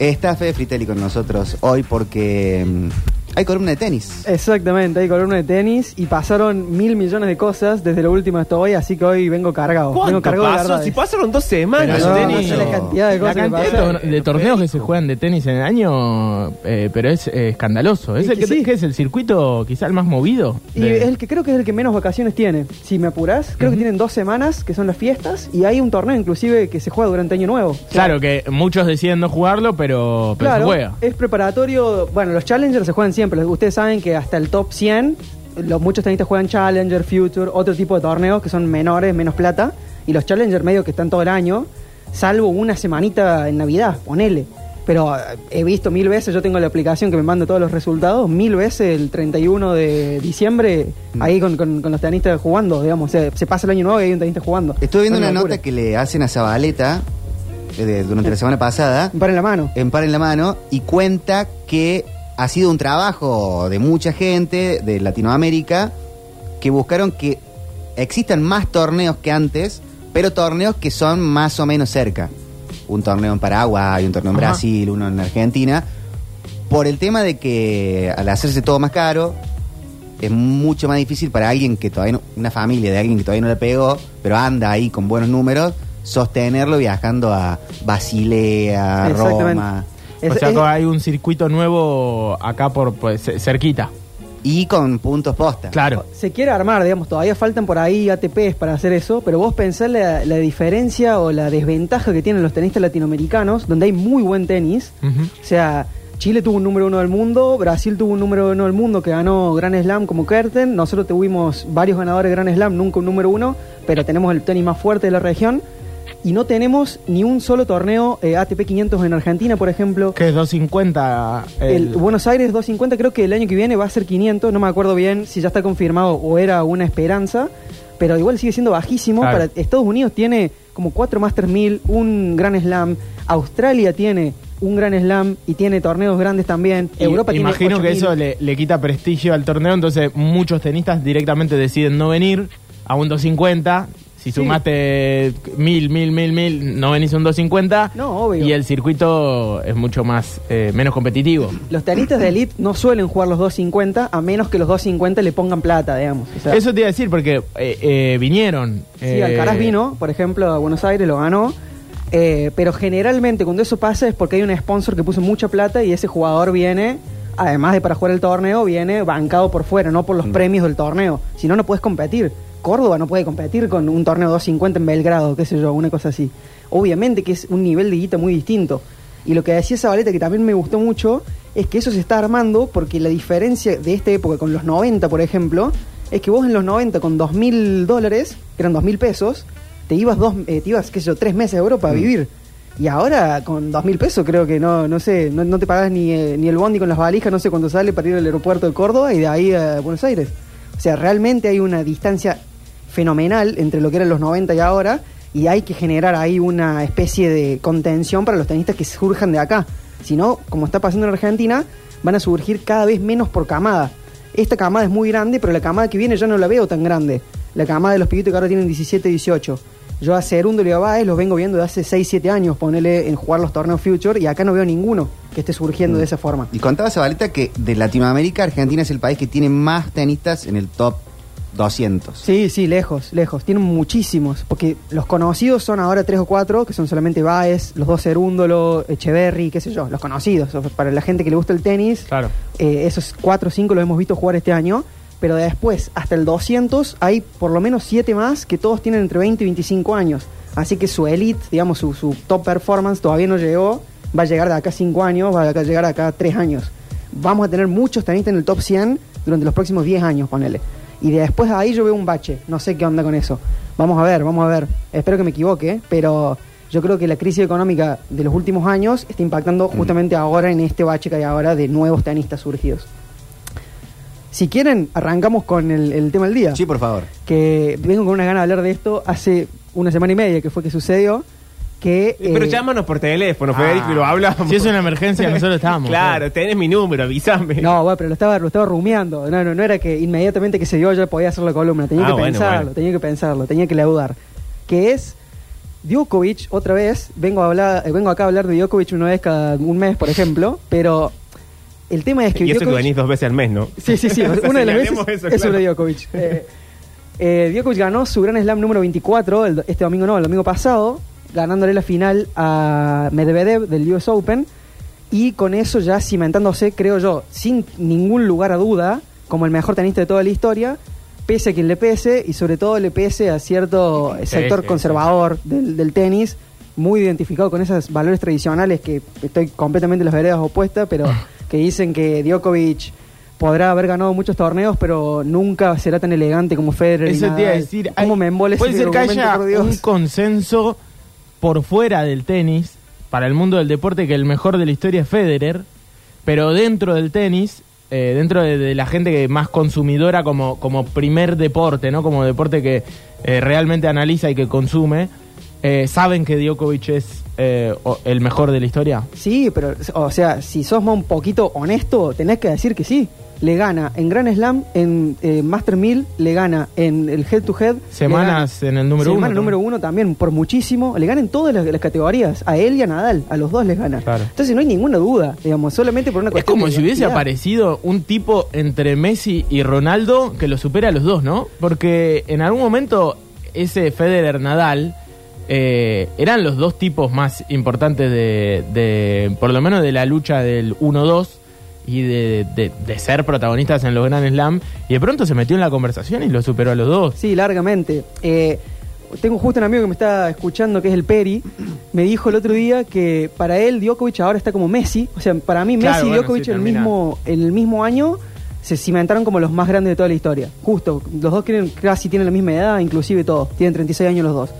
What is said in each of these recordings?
Está Fede Fritelli con nosotros hoy porque mm, hay columna de tenis. Exactamente, hay columna de tenis y pasaron mil millones de cosas desde lo último hasta hoy, así que hoy vengo cargado. Vengo ¿Cuánto cargado de pasó? Si pasaron dos semanas. No, tenis. no sé la cantidad de La cosas que cantidad de, pasaron. tor- de torneos que se juegan de tenis en el año, eh, pero es eh, escandaloso. ¿Es Es el que que, sí. que es el circuito quizá el más movido? Y de- es el que creo que es el que menos vacaciones tiene. Si me apurás, creo que tienen dos semanas, que son las fiestas, y hay un torneo inclusive que se juega durante Año Nuevo. O sea, Claro que muchos deciden no jugarlo, pero, pero Claro, se juega. es preparatorio. Bueno, los Challengers se juegan siempre. Ustedes saben que hasta el top 100, los, muchos tenistas juegan Challenger, Future, otro tipo de torneos que son menores, menos plata. Y los Challenger medio que están todo el año, salvo una semanita en Navidad, ponele. Pero eh, he visto mil veces, yo tengo la aplicación que me manda todos los resultados, mil veces el 31 de diciembre, Mm. ahí con, con- con los tenistas jugando, digamos. Se, se pasa el año nuevo y hay un tenista jugando. Estuve viendo Una nota que le hacen a Zabaleta eh, de- durante la semana pasada, Un par en la mano. en par en la mano, y cuenta que ha sido un trabajo de mucha gente de Latinoamérica que buscaron que existan más torneos que antes, pero torneos que son más o menos cerca. Un torneo en Paraguay, un torneo en Ajá. Brasil, uno en Argentina, por el tema de que al hacerse todo más caro, es mucho más difícil para alguien que todavía no, una familia de alguien que todavía no le pegó, pero anda ahí con buenos números, sostenerlo viajando a Basilea. Roma Es- o sea, es- que hay un circuito nuevo acá por pues, ce- cerquita. y con puntos posta. Claro. se quiere armar, digamos, todavía faltan por ahí ATPs para hacer eso, pero vos pensás la, la diferencia o la desventaja que tienen los tenistas latinoamericanos, donde hay muy buen tenis. O sea, Chile tuvo un número uno del mundo, Brasil tuvo un número uno del mundo que ganó Grand Slam como Kerten, nosotros tuvimos varios ganadores de Grand Slam, nunca un número uno, pero tenemos el tenis más fuerte de la región. Y no tenemos ni un solo torneo eh, ATP 500 en Argentina, por ejemplo. Que es 250. El el- Buenos Aires 250 creo que el año que viene va a ser 500, no me acuerdo bien si ya está confirmado o era una esperanza, pero igual sigue siendo bajísimo. Claro. Para Estados Unidos tiene como 4 Masters 1000, un Grand Slam, Australia tiene un Grand Slam y tiene torneos grandes también, y- Europa tiene imagino que 8000. eso le, le quita prestigio al torneo, entonces muchos tenistas directamente deciden no venir a un 250. Si sumaste mil, mil, mil, mil, no venís un 250. No, obvio. Y el circuito es mucho más, eh, menos competitivo. Los tenistas de elite no suelen jugar los 250 a menos que los 250 le pongan plata, digamos. O sea, Eso te iba a decir porque eh, eh, vinieron. Sí, eh, Alcaraz vino, por ejemplo, a Buenos Aires, lo ganó. eh, pero generalmente cuando eso pasa es porque hay un sponsor que puso mucha plata y ese jugador viene, además de para jugar el torneo, viene bancado por fuera, no por los premios del torneo. Si no, no puedes competir. Córdoba no puede competir con un torneo 250 en Belgrado, qué sé yo, una cosa así. Obviamente que es un nivel de guita muy distinto. Y lo que decía Zabaleta, que también me gustó mucho, es que eso se está armando porque la diferencia de esta época con los 90, por ejemplo, es que vos en los 90 con 2.000 dólares, que eran 2.000 pesos, te ibas, dos, eh, te ibas, qué sé yo, tres meses a Europa a vivir. Y ahora con 2.000 pesos creo que no no sé, no, no te pagas ni, eh, ni el bondi con las valijas, no sé cuánto sale para ir al aeropuerto de Córdoba y de ahí a Buenos Aires. O sea, realmente hay una distancia fenomenal entre lo que eran los 90 y ahora y hay que generar ahí una especie de contención para los tenistas que surjan de acá. Si no, como está pasando en Argentina, van a surgir cada vez menos por camada. Esta camada es muy grande, pero la camada que viene ya no la veo tan grande. La camada de los pibitos que ahora tienen 17, 18. Yo a Cerundo y a Baez los vengo viendo de hace 6, 7 años, ponele en jugar los torneos Future, y acá no veo ninguno que esté surgiendo de esa forma. Y contaba Zabaleta que de Latinoamérica, Argentina es el país que tiene más tenistas en el top 200. Sí, sí, lejos, lejos. Tienen muchísimos. Porque los conocidos son ahora tres o cuatro, que son solamente Baez, los dos Cerúndolo, Echeverry, qué sé yo, los conocidos. Para la gente que le gusta el tenis, Claro. eh, esos cuatro o cinco los hemos visto jugar este año. Pero de después, hasta el 200, hay por lo menos siete más que todos tienen entre 20 y 25 años. Así que su elite, digamos, su, su top performance todavía no llegó. Va a llegar de acá cinco años, va a llegar de acá tres años. Vamos a tener muchos tenistas en el top 100 durante los próximos 10 años, ponele. Y de después de ahí yo veo un bache. No sé qué onda con eso. Vamos a ver, vamos a ver. Espero que me equivoque, pero yo creo que la crisis económica de los últimos años está impactando justamente ahora en este bache que hay ahora de nuevos tenistas surgidos. Si quieren, arrancamos con el, el tema del día. Sí, por favor. Que vengo con una gana de hablar de esto hace una semana y media que fue que sucedió. Que, Pero eh, llámanos por teléfono, Ah. Federico, y lo hablamos. Si es una emergencia, nosotros estamos. Claro, tenés mi número, avísame. No, bueno, pero lo estaba, lo estaba rumiando. No, no, no era que inmediatamente que se dio ya podía hacer la columna. Tenía Ah, que bueno, pensarlo, bueno. tenía que pensarlo, tenía que laudar. Que es Djokovic, otra vez, vengo, a hablar, eh, vengo acá a hablar de Djokovic una vez cada un mes, por ejemplo, pero el tema es que Y eso que Djokovic- venís dos veces al mes, ¿no? Sí, sí, sí. Una de las veces eso, es claro. sobre Djokovic. Eh, eh, Djokovic ganó su Gran Slam número 24 el- este domingo, no, el domingo pasado, ganándole la final a Medvedev del US Open y con eso ya cimentándose, creo yo, sin ningún lugar a duda, como el mejor tenista de toda la historia, pese a quien le pese y sobre todo le pese a cierto sector sí, conservador Del, del tenis, muy identificado con esos valores tradicionales que estoy completamente en las veredas opuestas, pero que dicen que Djokovic podrá haber ganado muchos torneos, pero nunca será tan elegante como Federer. y Eso te iba a Nadal. decir. ¿Cómo hay- me embole puede ser que haya un consenso por fuera del tenis, para el mundo del deporte, que el mejor de la historia es Federer, pero dentro del tenis, eh, dentro de, la gente que más consumidora como, como primer deporte, ¿no? Como deporte que eh, realmente analiza y que consume, eh, saben que Djokovic es eh, el mejor de la historia. Sí, pero, o sea, si sos un poquito honesto, tenés que decir que sí. Le gana en Grand Slam, en eh, Master 1000, le gana en el Head to Head. Semanas gana- en el número uno, Semana ¿no? número uno también, por muchísimo. Le gana en todas las, las categorías. A él y a Nadal, a los dos les gana. Claro. Entonces no hay ninguna duda, digamos, solamente por una Es cuestión como de si hubiese aparecido un tipo entre Messi y Ronaldo que lo supera a los dos, ¿no? Porque en algún momento ese Federer Nadal eh, eran los dos tipos más importantes de, de, por lo menos de la lucha del 1-2 y de, de- de ser protagonistas en los Grand Slam y de pronto se metió en la conversación y lo superó a los dos. Sí, largamente. Eh, tengo justo un amigo que me está escuchando, que es el Peri. Me dijo el otro día que para él Djokovic ahora está como Messi. O sea, para mí Claro, Messi y bueno, Djokovic sí, en el mismo, en el mismo año se cimentaron como los más grandes de toda la historia. Justo, los dos tienen, casi tienen la misma edad, inclusive todos. Tienen 36 años los dos.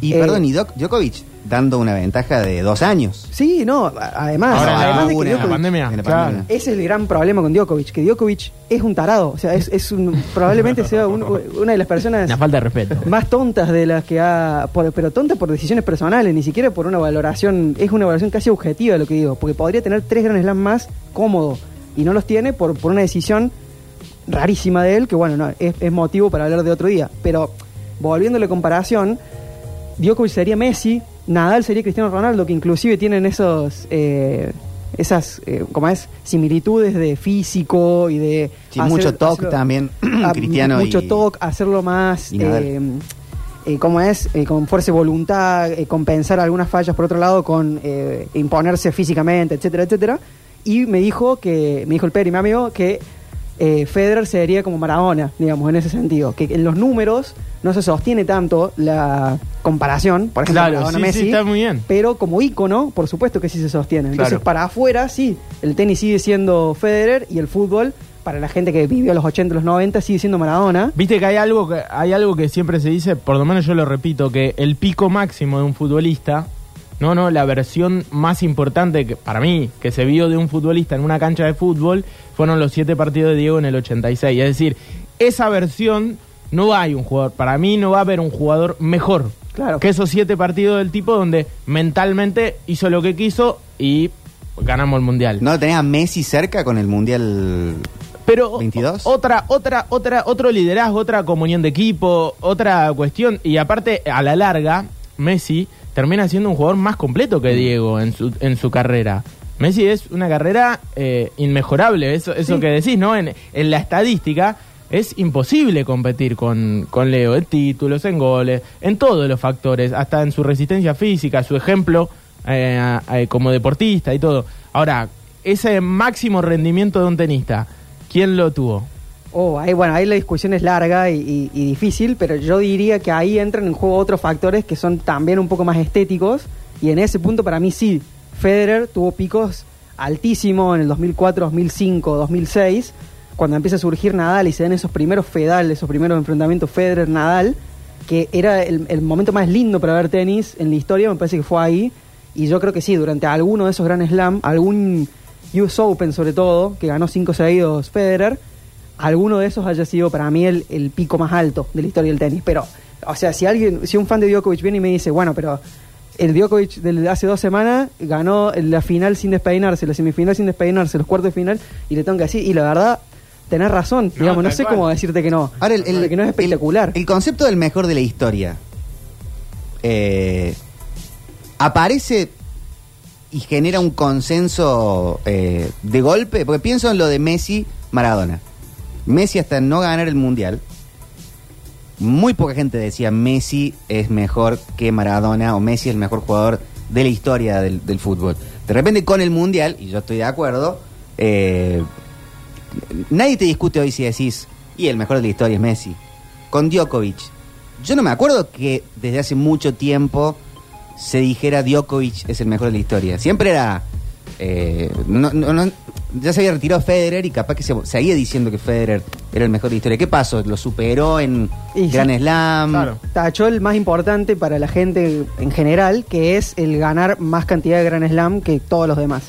Y Eh, perdón, y Djokovic dando una ventaja de dos años. Sí, no, además, Ahora, además la- de que una- Djokovic- pandemia, en la claro. pandemia. Ese es el gran problema con Djokovic, que Djokovic es un tarado. O sea, es, es un, probablemente sea un- una de las personas Una falta de respeto. más tontas de las que ha. por- pero tontas por decisiones personales, ni siquiera por una valoración. Es una valoración casi objetiva de lo que digo, porque podría tener tres Grand Slam más cómodo y no los tiene por, por una decisión rarísima de él, que bueno, no, es, es motivo para hablar de otro día. Pero volviendo a la comparación, Djokovic sería Messi, Nadal sería Cristiano Ronaldo, que inclusive tienen esos. eh, esas, eh, ¿cómo es? Similitudes de físico y de... Sí, mucho toque hacerlo- también, Ah, Cristiano Mucho y- toque, hacerlo más... y eh, eh, ¿Cómo es? Eh, con fuerza de voluntad, eh, compensar algunas fallas por otro lado con eh, imponerse físicamente, etcétera, etcétera. Y me dijo que, me dijo el Peri, mi amigo, que eh, Federer sería como Maradona, digamos, en ese sentido. Que en los números no se sostiene tanto la comparación, por ejemplo, Claro, sí, sí, está muy bien. Pero como ícono, por supuesto que sí se sostiene. Entonces, Claro. para afuera, sí, el tenis sigue siendo Federer y el fútbol, para la gente que vivió los 80, los 90, sigue siendo Maradona. Viste que hay algo que hay algo que siempre se dice, por lo menos yo lo repito, que el pico máximo de un futbolista, no, no, la versión más importante que para mí que se vio de un futbolista en una cancha de fútbol fueron los siete partidos de Diego en el 86. Es decir, esa versión no hay un jugador, para mí no va a haber un jugador mejor Claro. que esos siete partidos del tipo donde mentalmente hizo lo que quiso y ganamos el mundial. ¿No tenés a Messi cerca con el Mundial? Pero 22. otra, otra, otra, otro liderazgo, otra comunión de equipo, otra cuestión. Y aparte, a la larga, Messi termina siendo un jugador más completo que Diego en su, en su carrera. Messi es una carrera eh, inmejorable, eso, eso Sí. que decís, ¿no? En, en la estadística es imposible competir con, con Leo en títulos, en goles, en todos los factores, hasta en su resistencia física, su ejemplo eh, eh, como deportista y todo. Ahora, ese máximo rendimiento de un tenista, ¿quién lo tuvo? Oh, ahí, bueno, ahí la discusión es larga y, difícil, pero yo diría que ahí entran en juego otros factores que son también un poco más estéticos. Y en ese punto, para mí, sí, Federer tuvo picos altísimos en el 2004, 2005, 2006, cuando empieza a surgir Nadal y se dan esos primeros Fedal, esos primeros enfrentamientos Federer-Nadal, que era el, el momento más lindo para ver tenis en la historia, me parece que fue ahí. Y yo creo que sí, durante alguno de esos Grand Slam, algún US Open sobre todo, que ganó cinco seguidos Federer, alguno de esos haya sido para mí el, el pico más alto de la historia del tenis. Pero, o sea, si alguien, si un fan de Djokovic viene y me dice, bueno, pero el Djokovic de hace dos semanas ganó la final sin despeinarse, la semifinal sin despeinarse, los cuartos de final, y le tengo que decir, y la verdad, tenés razón, No, digamos, no sé cual. cómo decir que no. Ahora, el, el- que no es espectacular. El, el concepto del mejor de la historia. eh, aparece y genera un consenso eh, de golpe, porque pienso en lo de Messi, Maradona. Messi hasta no ganar el Mundial, muy poca gente decía Messi es mejor que Maradona o Messi es el mejor jugador de la historia del, fútbol. De repente con el Mundial, y yo estoy de acuerdo, eh, nadie te discute hoy si decís, y el mejor de la historia es Messi. Con Djokovic, yo no me acuerdo que desde hace mucho tiempo se dijera Djokovic es el mejor de la historia. Siempre era... eh, no- no- no- ya se había retirado Federer y capaz que se seguía diciendo que Federer era el mejor de la historia. ¿Qué pasó? ¿Lo superó en Y sí. Gran Slam? Claro. Tachó el más importante para la gente en general, que es el ganar más cantidad de Grand Slam que todos los demás.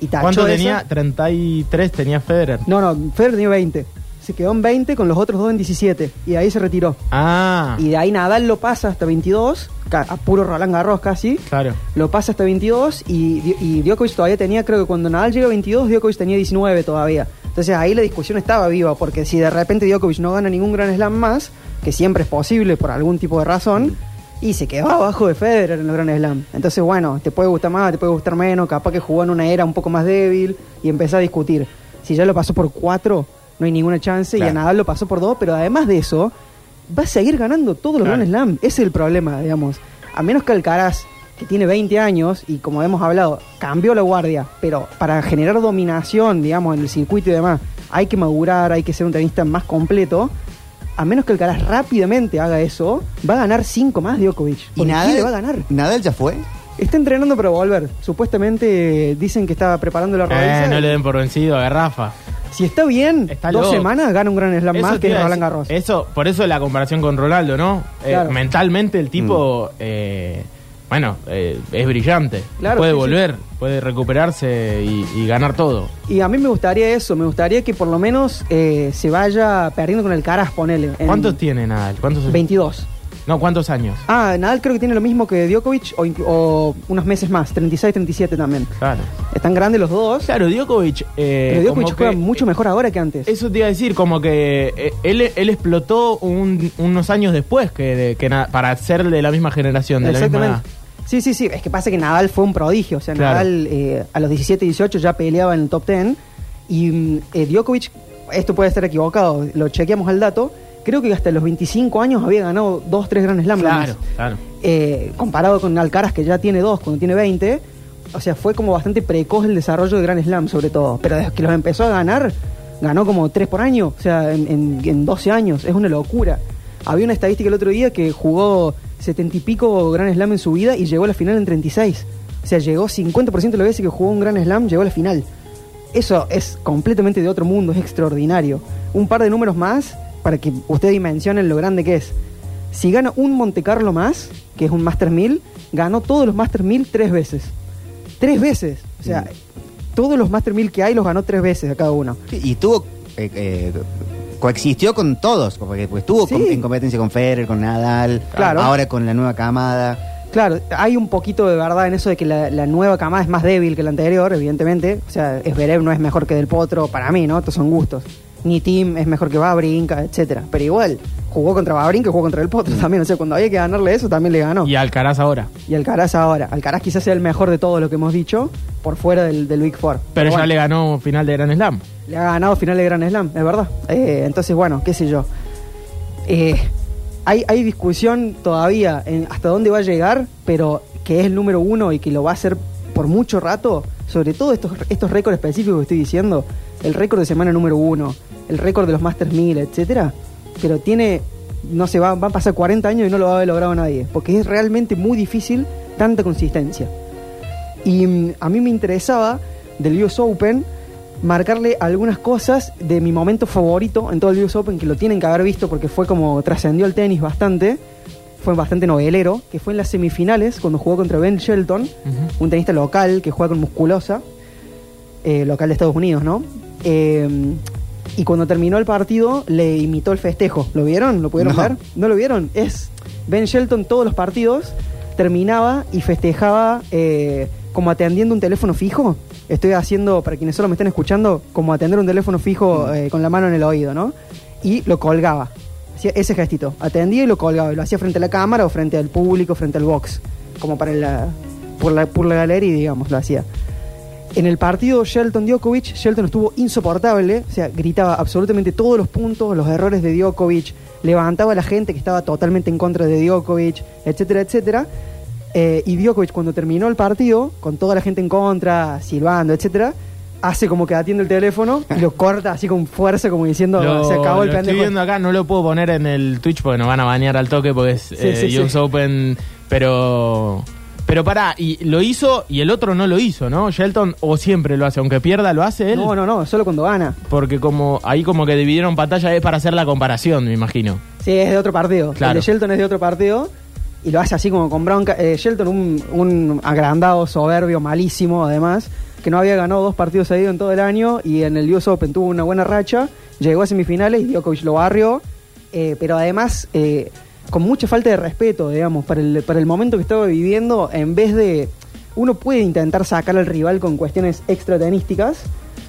Y tachó ¿Cuánto esa- tenía? 33 tenía Federer. No, no, Federer tenía 20. Se quedó en 20 con los otros dos en 17. Y ahí se retiró. Ah, Y de ahí Nadal lo pasa hasta 22, ca- a puro Roland Garros casi. claro. Lo pasa hasta 22 y, y Djokovic todavía tenía, creo que cuando Nadal llega a 22, Djokovic tenía 19 todavía. Entonces ahí la discusión estaba viva, porque si de repente Djokovic no gana ningún Grand Slam más, que siempre es posible por algún tipo de razón, y se quedó abajo de Federer en los Grand Slam. Entonces, bueno, te puede gustar más, te puede gustar menos, capaz que jugó en una era un poco más débil y empezó a discutir. Si ya lo pasó por 4, no hay ninguna chance, y a Nadal lo pasó por 2, pero además de eso, va a seguir ganando todos los Claro. Grand Slam. Ese es el problema, digamos. A menos que Alcaraz, que tiene 20 años y como hemos hablado, cambió la guardia, pero para generar dominación, digamos, en el circuito y demás, hay que madurar, hay que ser un tenista más completo. A menos que Alcaraz rápidamente haga eso, va a ganar 5 más Djokovic. ¿Y Nadal, ¿quién le va a ganar? ¿Nadal ya fue? Está entrenando para volver. Supuestamente eh, dicen que está preparando la rodilla. Eh, no le den por vencido a Garrafa. Si está bien, Está dos loco. semanas gana un gran slam Eso más que Roland. Garros. Eso, por eso la comparación con Ronaldo, ¿no? Eh, mentalmente el tipo, eh, bueno, eh, es brillante. Claro, puede sí, sí. volver, puede recuperarse y, y ganar todo. Y a mí me gustaría eso, me gustaría que por lo menos eh, se vaya perdiendo con el Caras, ponele. en ¿Cuántos tiene Nadal? ¿Cuántos 22. No, ¿cuántos años? Ah, Nadal creo que tiene lo mismo que Djokovic o, unos meses más, 36, 37 también. Claro. Están grandes los dos, Claro, Djokovic. eh, pero Djokovic juega que- mucho mejor ahora que antes. Eso te iba a decir, como que eh, él, él explotó un- unos años después que, de- que para ser de la misma generación, de la misma. Exactamente. Sí, sí, sí. Es que pasa que Nadal fue un prodigio. O sea, Claro. Nadal eh, a los 17, 18 ya peleaba en el top 10. Y mm, eh, Djokovic, esto puede estar equivocado, lo chequeamos al dato. Creo que hasta los 25 años había ganado 2, 3 Grand Slam. Claro, claro. Eh, comparado con Alcaraz, que ya tiene 2 cuando tiene 20. O sea, fue como bastante precoz el desarrollo de Grand Slam, sobre todo. Pero desde que los empezó a ganar, ganó como 3 por año. O sea, en, en- en 12 años. Es una locura. Había una estadística el otro día que jugó 70 y pico Grand Slam en su vida y llegó a la final en 36. O sea, llegó 50% de las veces que jugó un Grand Slam, llegó a la final. Eso es completamente de otro mundo, es extraordinario. Un par de números más para que ustedes dimensionen lo grande que es. Si gana un Monte Carlo más, que es un Master 1000, ganó todos los Master 1000 tres veces. Tres veces. O sea, todos los Master 1000 que hay los ganó tres veces a cada uno. Y tuvo. eh, eh, coexistió con todos, porque pues, estuvo Sí. en competencia con Federer, con Nadal, Claro. ahora con la nueva camada. Claro, hay un poquito de verdad en eso de que la, la nueva camada es más débil que la anterior, evidentemente. O sea, Esberev no es mejor que Del Potro, para mí, ¿no? Estos son gustos. Ni Tim es mejor que Babrinka, etcétera. Pero igual, jugó contra Babrinka y jugó contra Del Potro también. O sea, cuando había que ganarle eso, también le ganó. Y Alcaraz ahora. Y Alcaraz ahora. Alcaraz quizás sea el mejor de todo lo que hemos dicho, por fuera del, del Big Four. Pero ya bueno, le ganó final de Gran Slam. le ha ganado final de Grand Slam, es verdad. Eh, entonces, bueno, qué sé yo. Eh, hay, hay discusión todavía en hasta dónde va a llegar, pero que es el número uno y que lo va a hacer por mucho rato, sobre todo estos, estos récords específicos que estoy diciendo, el récord de semana número uno, el récord de los Masters 1000, etcétera, pero tiene, no sé, va, va a pasar 40 años y no lo va a haber logrado nadie, porque es realmente muy difícil tanta consistencia. Y mm, a mí me interesaba del US Open marcarle algunas cosas de mi momento favorito en todo el US Open, que lo tienen que haber visto porque fue como trascendió el tenis bastante, fue bastante novelero, que fue en las semifinales cuando jugó contra Ben Shelton, un tenista local que juega con musculosa, eh, local de Estados Unidos, ¿no? Eh, y cuando terminó el partido le imitó el festejo. ¿Lo vieron? ¿Lo pudieron No. ver? ¿No lo vieron? Es Ben Shelton todos los partidos terminaba y festejaba eh, como atendiendo un teléfono fijo. Estoy haciendo, para quienes solo me estén escuchando, como atender un teléfono fijo eh, con la mano en el oído, ¿no? Y lo colgaba. hacía ese gestito. Atendía y lo colgaba. Y lo hacía frente a la cámara o frente al público, frente al box. Como para la, por, la, por la galería, digamos, lo hacía. En el partido Shelton Djokovic, Shelton estuvo insoportable, o sea, gritaba absolutamente todos los puntos, los errores de Djokovic, levantaba a la gente que estaba totalmente en contra de Djokovic, etcétera, etcétera. Eh, y Djokovic cuando terminó el partido, con toda la gente en contra, silbando, etcétera, hace como que atiende el teléfono y lo corta así con fuerza, como diciendo, Lo- se acabó el lo estoy viendo acá, no lo puedo poner en el Twitch porque nos van a banear al toque porque es eh, sí, sí. US Open, pero pero pará, y lo hizo y el otro no lo hizo, ¿no? Shelton o siempre lo hace, aunque pierda lo hace él, No, no, no, solo cuando gana. porque como ahí como que dividieron pantalla es para hacer la comparación, me imagino. Sí, es de otro partido. Claro. El de Shelton es de otro partido y lo hace así como con bronca. Eh, Shelton, un, un agrandado, soberbio, malísimo, además, que no había ganado dos partidos seguidos en todo el año y en el US Open tuvo una buena racha, llegó a semifinales y Djokovic lo barrió, eh, pero además eh, con mucha falta de respeto, digamos, para el, para el momento que estaba viviendo, en vez de... Uno puede intentar sacar al rival con cuestiones extratenísticas,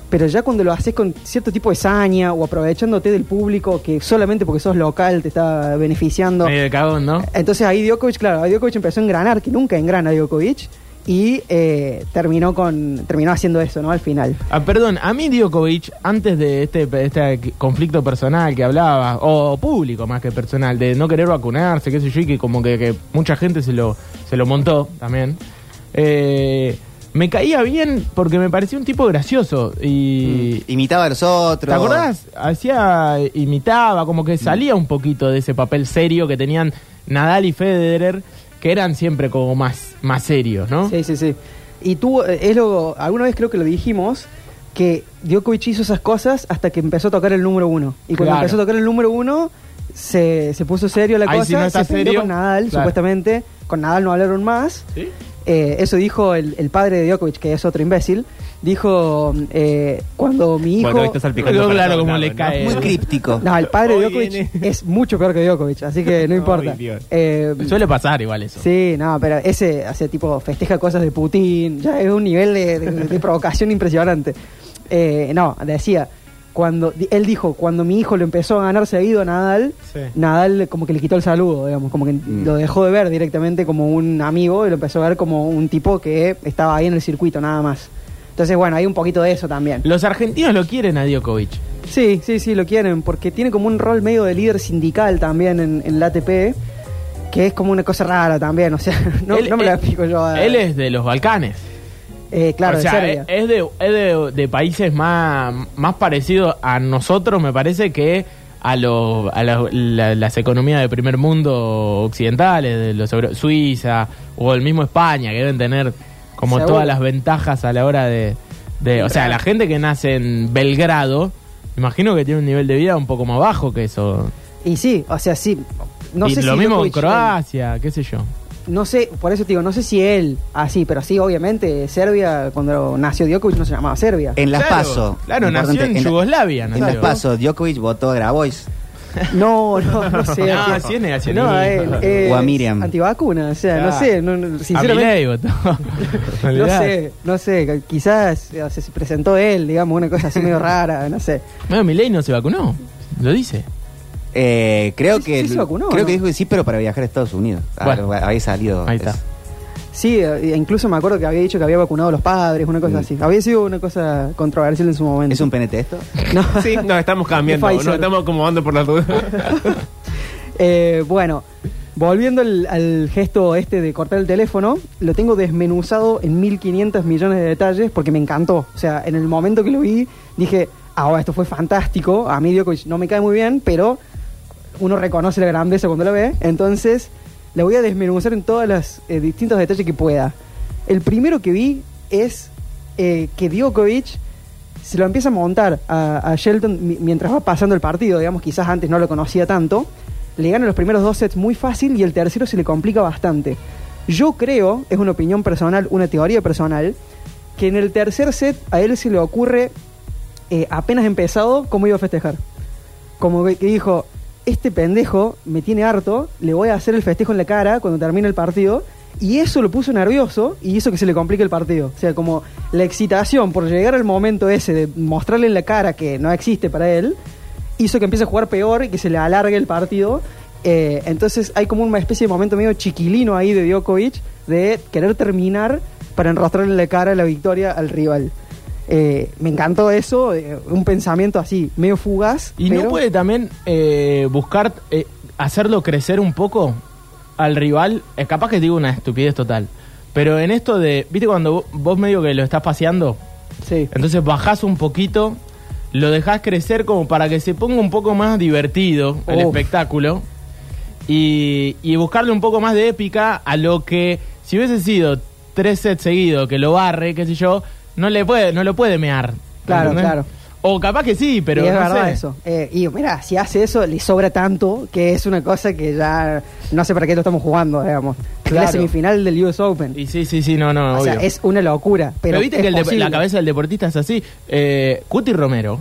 pero ya cuando lo haces con cierto tipo de saña o aprovechándote del público que solamente porque sos local te está beneficiando. Medio de cagón, ¿no? Entonces ahí Djokovic, claro, ahí Djokovic empezó a engranar, que nunca engrana Djokovic, y eh, terminó con terminó haciendo eso, ¿no? Al final. Ah, perdón, a mí Djokovic, antes de este, este conflicto personal que hablaba, o público más que personal, de no querer vacunarse, qué sé yo, y que como que, que mucha gente se lo, se lo montó también, eh, me caía bien porque me parecía un tipo gracioso. Y, Imitaba a los otros. ¿Te acordás? Hacía, imitaba, como que salía un poquito de ese papel serio que tenían Nadal y Federer, que eran siempre como más, más serios, ¿no? Sí, sí, sí. Y tú, eh, es lo, alguna vez creo que lo dijimos, que Djokovic hizo esas cosas hasta que empezó a tocar el número uno. Y cuando Claro. empezó a tocar el número uno, se, se puso serio la Ahí cosa, no está se serio. con Nadal, Claro. supuestamente. Con Nadal no hablaron más. ¿Sí? Eh, eso dijo el, el padre de Djokovic, que es otro imbécil. Dijo, eh, cuando mi hijo... Para claro todos cómo le cae. Muy críptico. No, el padre de Djokovic viene. es mucho peor que Djokovic, así que no importa. Ay. Eh, Suele pasar igual eso. Sí, no, pero ese hace tipo festeja cosas de Putin, ya es un nivel de, de- de provocación impresionante. Eh, no, decía, cuando di- él dijo, cuando mi hijo lo empezó a ganar seguido a Nadal, Sí. Nadal como que le quitó el saludo, digamos, como que Mm. lo dejó de ver directamente como un amigo y lo empezó a ver como un tipo que estaba ahí en el circuito nada más. Entonces, bueno, hay un poquito de eso también. Los argentinos lo quieren a Djokovic. Sí, sí, sí, lo quieren, porque tiene como un rol medio de líder sindical también en, en la ATP, que es como una cosa rara también, o sea, no, Él- no me lo él- explico yo. a- Él es de los Balcanes. Eh, claro, o sea, de Serbia. es de, es de, de países más, más parecidos a nosotros, me parece, que a, los a la- la- las economías de primer mundo occidentales, de los Suiza o el mismo España, que deben tener como Seguro. todas las ventajas a la hora de... de- o sea, la gente que nace en Belgrado, me imagino que tiene un nivel de vida un poco más bajo que eso. Y sí, o sea, sí. No y sé lo si mismo Djokovic, Croacia, qué sé yo. No sé, por eso te digo, no sé si él, así, pero sí, obviamente, Serbia, cuando nació Djokovic no se llamaba Serbia. En las Claro, PASO. Claro, nació Importante, en la- Yugoslavia. En nació. las PASO, Djokovic votó a Grabois. No, no, no sé. No, a quién- sí es negacionista. No, él es O a Miriam. Antivacuna, o sea, Claro. no sé, no, no, A sinceramente. Milei votó. No Olvidate. sé, no sé, quizás o sea, se presentó él, digamos, una cosa así medio rara, no sé. Bueno, Milei no se vacunó, lo dice. Eh, creo Sí, que sí se vacunó, creo ¿no? que dijo que sí, pero para viajar a Estados Unidos. Ah, Bueno. había salido. Ahí está. es- Sí, eh, incluso me acuerdo que había dicho que había vacunado a los padres, una cosa Mm. así. Había sido una cosa controversial en su momento. ¿Es un PNT esto? No. Sí, nos estamos cambiando, nos estamos acomodando por las dudas. Eh, bueno, volviendo al, al gesto este de cortar el teléfono, lo tengo desmenuzado en 1500 millones de detalles porque me encantó. O sea, en el momento que lo vi, dije, ah, esto fue fantástico. A mí Djokovic no me cae muy bien, pero uno reconoce la grandeza cuando la ve. Entonces, le voy a desmenuzar en todos los eh, distintos detalles que pueda. El primero que vi es eh, que Djokovic se lo empieza a montar a, Shelton mi- mientras va pasando el partido, digamos, quizás antes no lo conocía tanto. Le gana los primeros dos sets muy fácil y el tercero se le complica bastante. Yo creo, es una opinión personal, una teoría personal, que en el tercer set a él se le ocurre, eh, apenas empezado, cómo iba a festejar. Como que dijo, este pendejo me tiene harto, le voy a hacer el festejo en la cara cuando termine el partido. Y eso lo puso nervioso y hizo que se le complique el partido. O sea, como la excitación por llegar al momento ese de mostrarle en la cara que no existe para él, hizo que empiece a jugar peor y que se le alargue el partido. Eh, entonces hay como una especie de momento medio chiquilino ahí de Djokovic de querer terminar para enrostrarle la cara la victoria al rival. Eh, me encantó eso, eh, un pensamiento así, medio fugaz. Y pero- no puede también eh, buscar eh, hacerlo crecer un poco al rival. Es capaz que digo una estupidez total. Pero en esto de, ¿viste cuando vo- vos medio que lo estás paseando? Sí. Entonces bajás un poquito, lo dejás crecer como para que se ponga un poco más divertido el Uf. espectáculo. Y, y buscarle un poco más de épica a lo que, si hubiese sido tres sets seguidos que lo barre, qué sé yo, no le puede, no lo puede mear. Claro, ¿entendés? claro. O capaz que sí, pero y es no verdad sé. eso. Eh, y mira, si hace eso, le sobra tanto que es una cosa que ya no sé para qué lo estamos jugando, digamos. Claro. la semifinal del US Open. Y sí, sí, sí, no, no, o obvio. sea, es una locura. Pero, Pero, viste es que el la cabeza del deportista es así. Eh, Cuti Romero,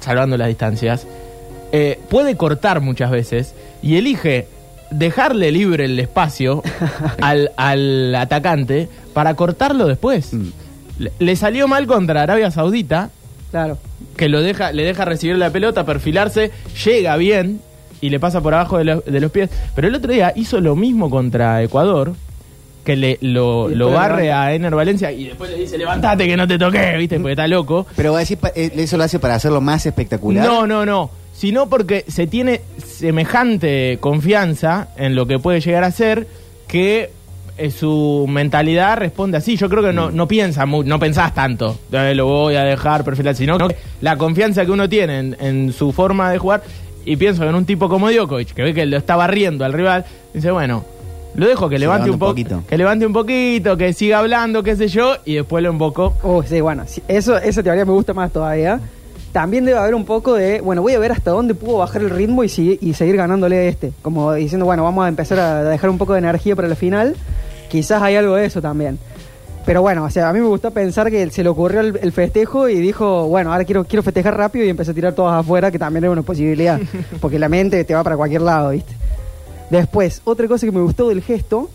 salvando las distancias, eh, puede cortar muchas veces y elige dejarle libre el espacio al, al atacante para cortarlo después. Mm. Le, le salió mal contra Arabia Saudita, Claro. que lo deja, le deja recibir la pelota, perfilarse, llega bien y le pasa por abajo de, lo- de los pies. Pero el otro día hizo lo mismo contra Ecuador, que le, lo, barre levanta. a Ener Valencia y después le dice, levantate que no te toqué, ¿viste? Porque está loco. Pero va a decir, eso lo hace para hacerlo más espectacular. No, no, no. Sino porque se tiene semejante confianza en lo que puede llegar a ser que eh, su mentalidad responde así. Yo creo que Mm. no, no piensa mu- no pensás tanto. "Eh, lo voy a dejar perfilar, sino que la confianza que uno tiene en, en su forma de jugar. Y pienso en un tipo como Djokovic, que ve que lo está barriendo al rival, dice, bueno, lo dejo que levante levanta un poquito. que levante un poquito, que siga hablando, qué sé yo, y después lo invoco. Oh, sí, bueno, sí, eso, esa teoría me gusta más todavía. También debe haber un poco de, bueno, voy a ver hasta dónde puedo bajar el ritmo y, sigue- y seguir ganándole a este. Como diciendo, bueno, vamos a empezar a dejar un poco de energía para la final. Quizás hay algo de eso también. Pero bueno, o sea, a mí me gusta pensar que se le ocurrió el, el festejo y dijo, bueno, ahora quiero, quiero festejar rápido y empecé a tirar todas afuera, que también es una posibilidad. porque la mente te va para cualquier lado, ¿viste? Después, otra cosa que me gustó del gesto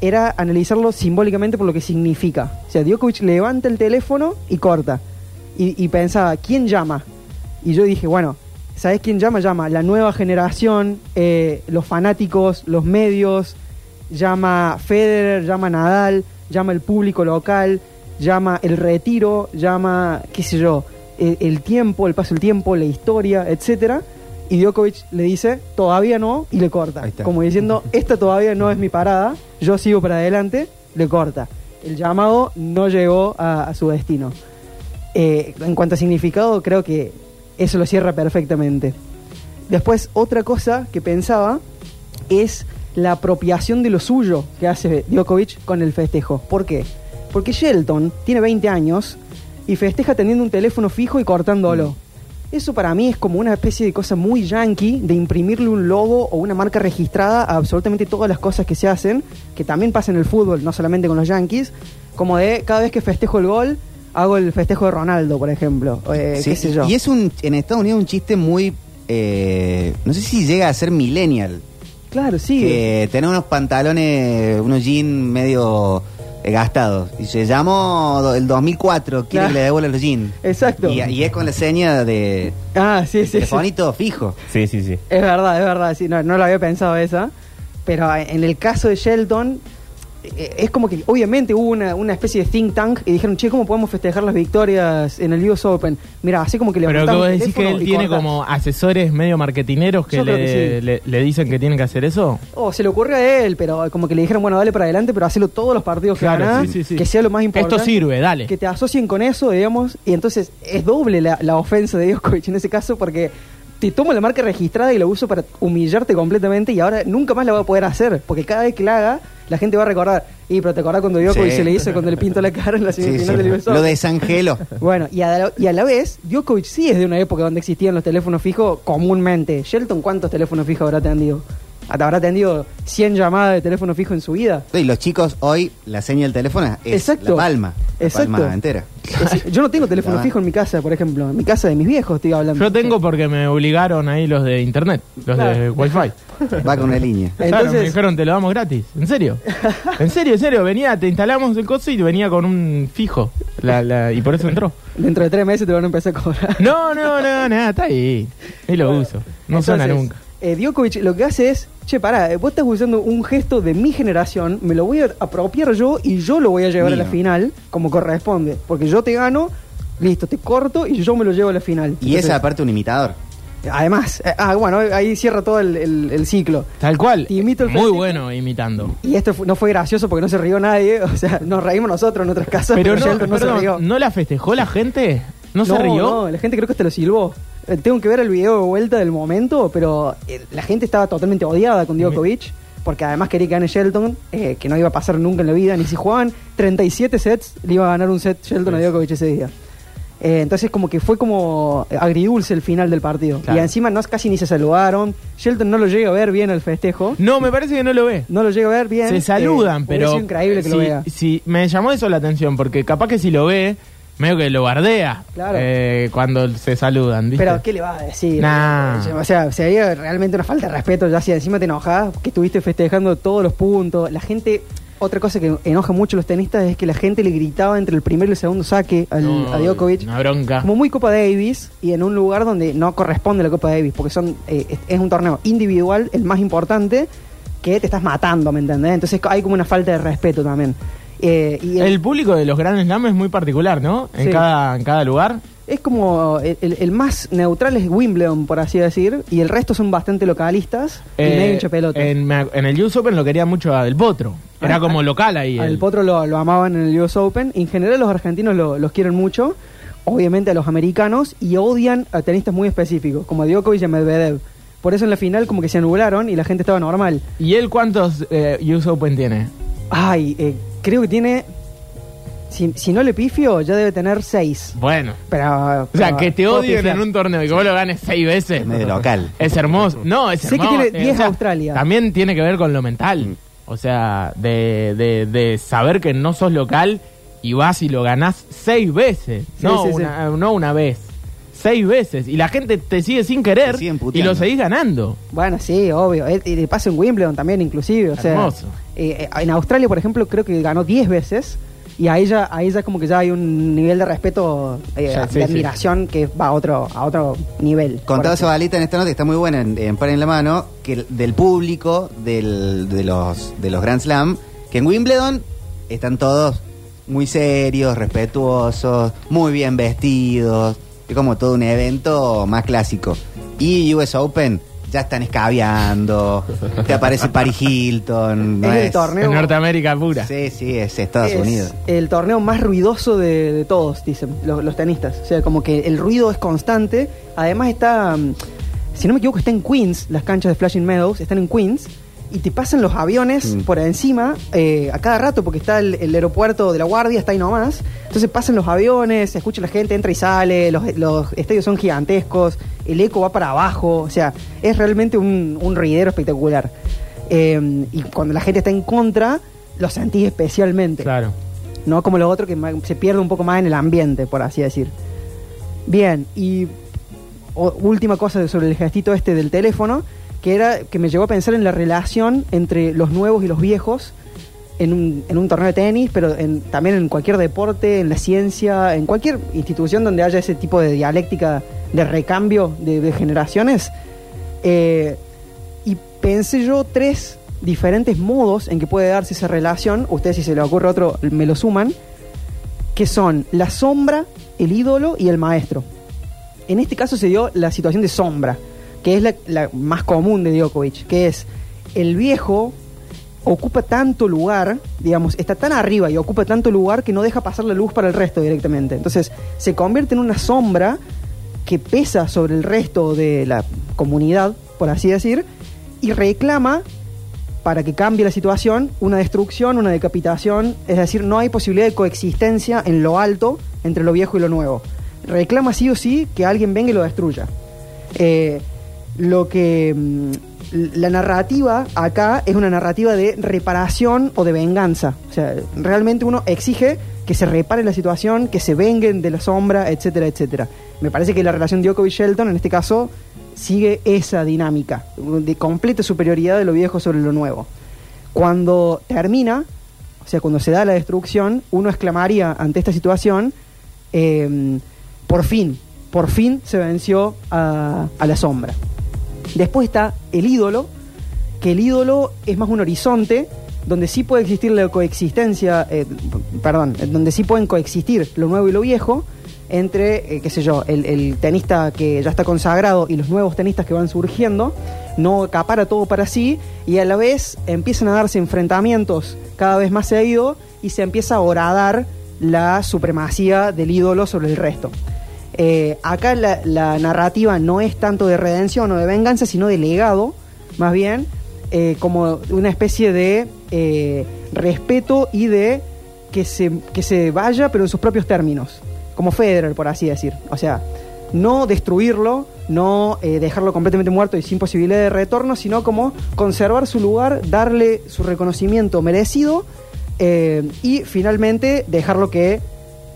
era analizarlo simbólicamente por lo que significa. O sea, Djokovic levanta el teléfono y corta. Y, y pensaba, ¿quién llama? Y yo dije, bueno, ¿sabes quién llama? Llama la nueva generación, eh, los fanáticos, los medios, llama Federer, llama Nadal, llama el público local, llama el retiro, llama, qué sé yo, el, el tiempo, el paso del tiempo, la historia, etcétera. Y Djokovic le dice, todavía no, y le corta. Como diciendo, esta todavía no es mi parada, yo sigo para adelante, le corta. El llamado no llegó a, a su destino. Eh, en cuanto a significado, creo que eso lo cierra perfectamente. Después, otra cosa que pensaba es la apropiación de lo suyo que hace Djokovic con el festejo. ¿Por qué? Porque Shelton tiene 20 años y festeja teniendo un teléfono fijo y cortándolo. Eso para mí es como una especie de cosa muy yankee de imprimirle un logo o una marca registrada a absolutamente todas las cosas que se hacen, que también pasa en el fútbol, no solamente con los yankees, como de cada vez que festejo el gol, hago el festejo de Ronaldo, por ejemplo. eh, Sí, qué sé yo. Y es un, en Estados Unidos un chiste muy, eh, no sé si llega a ser millennial. Claro, sí. Que tener unos pantalones, unos jeans medio eh, gastados. Y se llamó el 2004, quiere que le devuelvan los jeans. Exacto. Y, y es con la seña de Ah, sí, sí, sí. telefonito fijo. Sí, sí, sí. Es verdad, es verdad, sí, no, no lo había pensado esa. Pero en el caso de Shelton, eh, es como que obviamente hubo una, una especie de think tank y dijeron, che, ¿cómo podemos festejar las victorias en el US Open? Mira, así como que le Pero que vos decís que él tiene como asesores medio marketineros que le, que sí. le- le dicen que tienen que hacer eso. Oh, se le ocurrió a él, pero como que le dijeron, bueno, dale para adelante, pero hacelo todos los partidos que ganás, sí, sí, sí. que sea lo más importante. Esto sirve, dale. Que te asocien con eso, digamos, y entonces es doble la, la ofensa de Djokovic en ese caso porque te tomo la marca registrada y la uso para humillarte completamente y ahora nunca más la voy a poder hacer, porque cada vez que la haga, la gente va a recordar, y pero te acordás cuando Sí. se le hizo cuando le pintó la cara en la semifinal sí. del Lo desangeló. Bueno, y a, la, y a la vez, Djokovic sí es de una época donde existían los teléfonos fijos comúnmente. Shelton, ¿cuántos teléfonos fijos habrá atendido? Habrá atendido 100 llamadas de teléfono fijo en su vida. Y los chicos hoy, la seña del teléfono es Exacto. la palma. La Exacto. palma entera. Es yo no tengo teléfono fijo en mi casa, por ejemplo. En mi casa de mis viejos estoy hablando. Yo tengo porque me obligaron ahí los de internet, los de Claro. Wi-Fi. Va con una línea. claro, me Entonces, dijeron te lo damos gratis. ¿En serio? En serio, en serio. Venía, te instalamos el coso y venía con un fijo. La- la- y por eso entró. dentro de tres meses te van a empezar a cobrar. No, no, no, nada, está ahí. Y lo uso. No suena Entonces, nunca. Eh, Djokovic lo que hace es, che, pará, eh, vos estás usando un gesto de mi generación, me lo voy a apropiar yo y yo lo voy a llevar a la final como corresponde. Porque yo te gano, listo, te corto y yo me lo llevo a la final. Y Entonces, esa aparte un imitador. Además, eh, ah, bueno, ahí cierra todo el, el- el ciclo. Tal cual. Te imito el Muy bueno imitando. Y esto no fue gracioso porque no se rió nadie, o sea, nos reímos nosotros en otras casas, Pero pero, no, no se perdón, rió. ¿no la festejó la gente? ¿No, se rió? No, la gente creo que hasta lo silbó. Eh, Tengo que ver el video de vuelta del momento, pero eh, la gente estaba totalmente odiada con Djokovic, porque además quería que gane Shelton, eh, que no iba a pasar nunca en la vida, ni si jugaban 37 sets, le iba a ganar un set Shelton a Djokovic ese día. Eh, entonces como que fue como agridulce el final del partido. Claro. Y encima no, casi ni se saludaron. Shelton no lo llega a ver bien el festejo. No, me parece que no lo ve. No lo llega a ver bien. Se saludan, pero. sido increíble que si, lo vea. si- me llamó eso la atención, porque capaz que si lo ve, medio que lo bardea. Claro. eh, cuando se saludan, ¿viste? Pero, ¿qué le vas a decir? Nah. O sea, sería realmente una falta de respeto ya si encima te enojas, que estuviste festejando todos los puntos. La gente, otra cosa que enoja mucho a los tenistas es que la gente le gritaba entre el primero y el segundo saque al, No, a Djokovic. Una bronca. Como muy Copa Davis y en un lugar donde no corresponde la Copa Davis, porque son eh, es- es un torneo individual, el más importante, que te estás matando, ¿me entendés? Entonces hay como una falta de respeto también. Eh, y el- El público de los Grand Slam es muy particular, ¿no? En, Sí. cada, en cada lugar. Es como el, el- el más neutral es Wimbledon, por así decir, y el resto son bastante localistas y Eh, medio hincha pelota. en, el US Open lo quería mucho a Del Potro. Era Ah, como local ahí. Al el- Potro lo, lo amaban en el US Open. En general los argentinos lo- los quieren mucho, obviamente a los americanos, y odian a tenistas muy específicos, como a Djokovic y a Medvedev. Por eso en la final como que se anularon y la gente estaba normal. ¿Y él cuántos eh, US Open tiene? Ay, eh, creo que tiene... Si, si no le pifio, ya debe tener seis. Bueno. Pero, O sea, pero que te odien en un torneo y que vos lo ganes seis veces. Es medio local. Es hermoso. No, es Sé que hermoso. tiene Eh, 10 Australia. También tiene que ver con lo mental. Mm. O sea, de, de, de saber que no sos local y vas y lo ganás seis veces. Sí, no, sí, sí. una, no una vez. Seis veces. Y la gente te sigue sin querer y lo seguís ganando. Bueno, sí, obvio. Y de paso en Wimbledon también, inclusive. O sea, Hermoso. Eh, en Australia, por ejemplo, creo que ganó 10 veces. Y ahí ya, ahí ya como que ya hay un nivel de respeto, eh, Ya, de sí, sí. admiración que va a otro, a otro nivel. Contaba Por Zabalita en esta nota, que está muy buena en, en Par en la Mano, que el- del público del- de, los, de los Grand Slam, que en Wimbledon están todos muy serios, respetuosos, muy bien vestidos, es como todo un evento más clásico. Y US Open ya están escabeando, te aparece Paris Hilton. no Es el torneo. En Norteamérica pura. Sí, sí, es Estados es Unidos. el torneo más ruidoso de, de todos, dicen los, los tenistas. O sea, como que el ruido es constante. Además está, mm, si no me equivoco, está en Queens, las canchas de Flashing Meadows, están en Queens. Y te pasan los aviones Mm. por encima eh, a cada rato, porque está el, el aeropuerto de la Guardia, está ahí nomás. Entonces pasan los aviones, se escucha la gente, entra y sale, los, los estadios son gigantescos, el eco va para abajo, o sea, es realmente un, un ruidero espectacular. Eh, y cuando la gente está en contra, lo sentís especialmente. Claro. No como lo otro que se pierde un poco más en el ambiente, por así decir. Bien, y o- última cosa sobre el gestito este del teléfono, que era que me llevó a pensar en la relación entre los nuevos y los viejos en un, en un torneo de tenis, pero también en cualquier deporte, en la ciencia, en cualquier institución donde haya ese tipo de dialéctica de recambio de, generaciones. Eh, y pensé yo tres diferentes modos en que puede darse esa relación. Ustedes, si se les ocurre otro, me lo suman. Que son la sombra, el ídolo y el maestro. En este caso se dio la situación de sombra, que es la, más común de Djokovic, que es el viejo ocupa tanto lugar, digamos, está tan arriba y ocupa tanto lugar que no deja pasar la luz para el resto directamente. Entonces se convierte en una sombra que pesa sobre el resto de la comunidad, por así decir, y reclama para que cambie la situación una destrucción, una decapitación, es decir, no hay posibilidad de coexistencia en lo alto entre lo viejo y lo nuevo. Reclama sí o sí que alguien venga y lo destruya. Eh, lo que mm, la narrativa acá es una narrativa de reparación o de venganza. O sea, realmente uno exige que se repare la situación, que se venguen de la sombra, etcétera, etcétera. Me parece que la relación Djokovic-Shelton, en este caso, sigue esa dinámica de completa superioridad de lo viejo sobre lo nuevo. Cuando termina, o sea, cuando se da la destrucción, uno exclamaría ante esta situación, eh, por fin, por fin se venció a, a la sombra. Después está el ídolo, que el ídolo es más un horizonte donde sí puede existir la coexistencia, eh, perdón, donde sí pueden coexistir lo nuevo y lo viejo, entre, eh, qué sé yo, el, tenista que ya está consagrado y los nuevos tenistas que van surgiendo, no acapara todo para sí y a la vez empiezan a darse enfrentamientos cada vez más seguidos y se empieza a horadar la supremacía del ídolo sobre el resto. Eh, acá la, narrativa no es tanto de redención o de venganza, sino de legado, más bien, eh, como una especie de eh, respeto y de que se, que se vaya, pero en sus propios términos, como Federer, por así decir. O sea, no destruirlo, no dejarlo completamente muerto y sin posibilidad de retorno, sino como conservar su lugar, darle su reconocimiento merecido y finalmente dejarlo que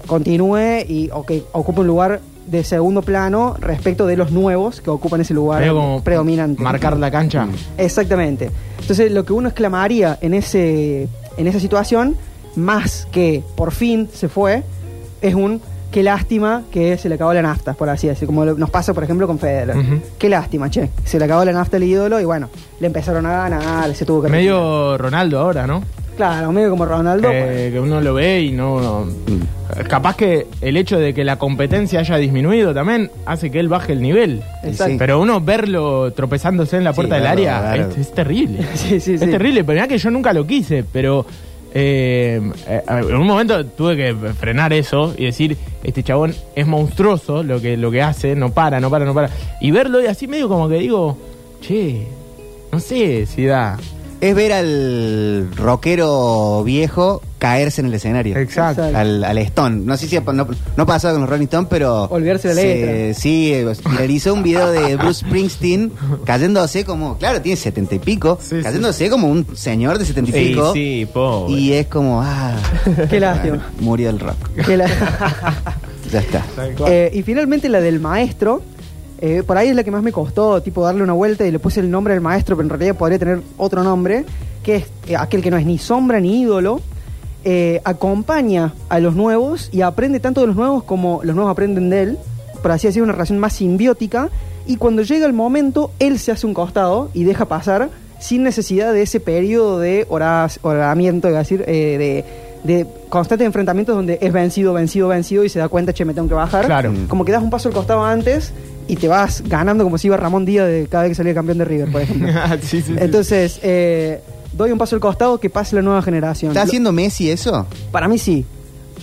continúe y o que ocupe un lugar de segundo plano respecto de los nuevos que ocupan ese lugar como predominante. Marcar la cancha. Exactamente. Entonces, lo que uno exclamaría en, ese, en esa situación, más que por fin se fue, es un qué lástima que se le acabó la nafta, por así decirlo. Como nos pasa, por ejemplo, con Federer. Qué lástima, che. Se le acabó la nafta al ídolo y bueno, le empezaron a ganar, se tuvo que retirar. Medio Ronaldo ahora, ¿no? Claro, medio como Ronaldo. Eh, que uno lo ve y no, no- Capaz que el hecho de que la competencia haya disminuido también hace que él baje el nivel. Exacto. Pero uno verlo tropezándose en la Sí, puerta del verlo, área claro. es, es terrible. Sí, sí, es sí. terrible, pero mirá que yo nunca lo quise, pero eh, eh, en un momento tuve que frenar eso y decir, este chabón es monstruoso lo que, lo que hace, no para, no para, no para. Y verlo y así medio como que digo, che, no sé si da. Es ver al rockero viejo caerse en el escenario. Exacto. Al, al Stone. No sé si no, no pasó con los Rolling Stones, pero. Olvidarse la se- letra. Sí, eh, viralizó un video de Bruce Springsteen cayéndose como. Claro, tiene setenta y pico. Sí, sí. cayéndose como un señor de setenta y Sí, pico. sí, pobre. Y es como. Ah, Qué lástima. murió el rock. La- Ya está. Eh, y finalmente la del maestro. Eh, por ahí es la que más me costó, tipo darle una vuelta y le puse el nombre del maestro, pero en realidad podría tener otro nombre, que es eh, aquel que no es ni sombra ni ídolo, eh, acompaña a los nuevos y aprende tanto de los nuevos como los nuevos aprenden de él, por así decirlo, una relación más simbiótica, y cuando llega el momento, él se hace un costado y deja pasar sin necesidad de ese periodo de horas, oramiento, es decir, de, de constantes enfrentamientos donde es vencido, vencido, vencido y se da cuenta, che, me tengo que bajar. Claro. Como que das un paso al costado antes y te vas ganando como si iba Ramón Díaz de cada vez que salía campeón de River, por ejemplo. Sí, sí, sí. Entonces, eh, doy un paso al costado que pase la nueva generación. ¿Está Lo- haciendo Messi eso? Para mí sí.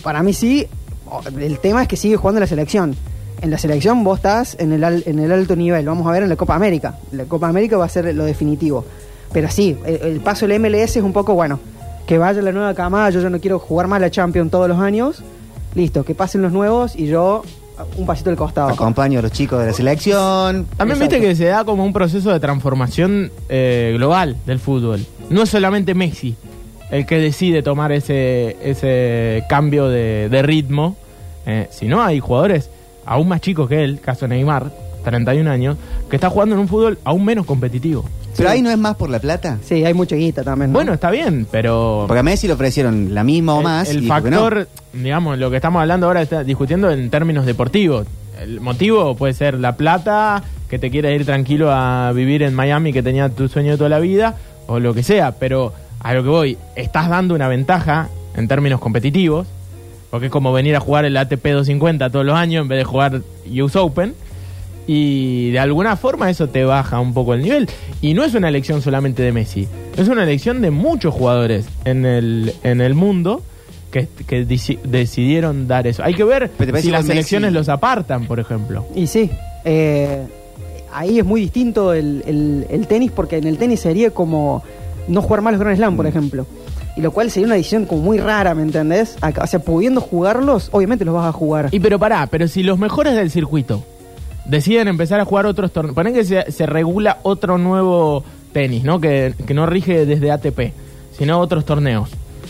Para mí sí. O- El tema es que sigue jugando en la selección. En la selección vos estás en el, al- en el alto nivel. Vamos a ver en la Copa América. La Copa América va a ser lo definitivo. Pero sí, el, el paso del MLS es un poco bueno. Que vaya la nueva camada. Yo ya no quiero jugar más la Champions todos los años. Listo, que pasen los nuevos y yo un pasito al costado. Acompaño a los chicos de la selección. También Exacto. viste que se da como un proceso de transformación eh, global del fútbol. No es solamente Messi el que decide tomar ese, ese cambio de, de ritmo, eh, sino hay jugadores aún más chicos que él, caso Neymar, 31 años, que está jugando en un fútbol aún menos competitivo. Pero ahí no es más por la plata. Sí, hay mucha guita también. ¿no? Bueno, está bien, pero... Porque a Messi le ofrecieron la misma o el- más. El, y dijo que no. factor, digamos, lo que estamos hablando ahora, está discutiendo en términos deportivos. El motivo puede ser la plata, que te quieres ir tranquilo a vivir en Miami, que tenía tu sueño de toda la vida, o lo que sea. Pero a lo que voy, estás dando una ventaja en términos competitivos, porque es como venir a jugar el ATP 250 todos los años en vez de jugar US Open. Y de alguna forma eso te baja un poco el nivel. Y no es una elección solamente de Messi, es una elección de muchos jugadores en el, en el mundo que, que deci- decidieron dar eso. Hay que ver si las elecciones Messi- los apartan, por ejemplo. Y sí, eh, ahí es muy distinto el, el- el tenis porque en el tenis sería como no jugar más los Grand Slam, por Mm. ejemplo. Y lo cual sería una decisión como muy rara, ¿me entendés? Acá- o sea, pudiendo jugarlos, obviamente los vas a jugar. Y pero pará, pero si los mejores del circuito deciden empezar a jugar otros torneos, ponen que se, se regula otro nuevo tenis, ¿no? Que, que no rige desde ATP, sino otros torneos.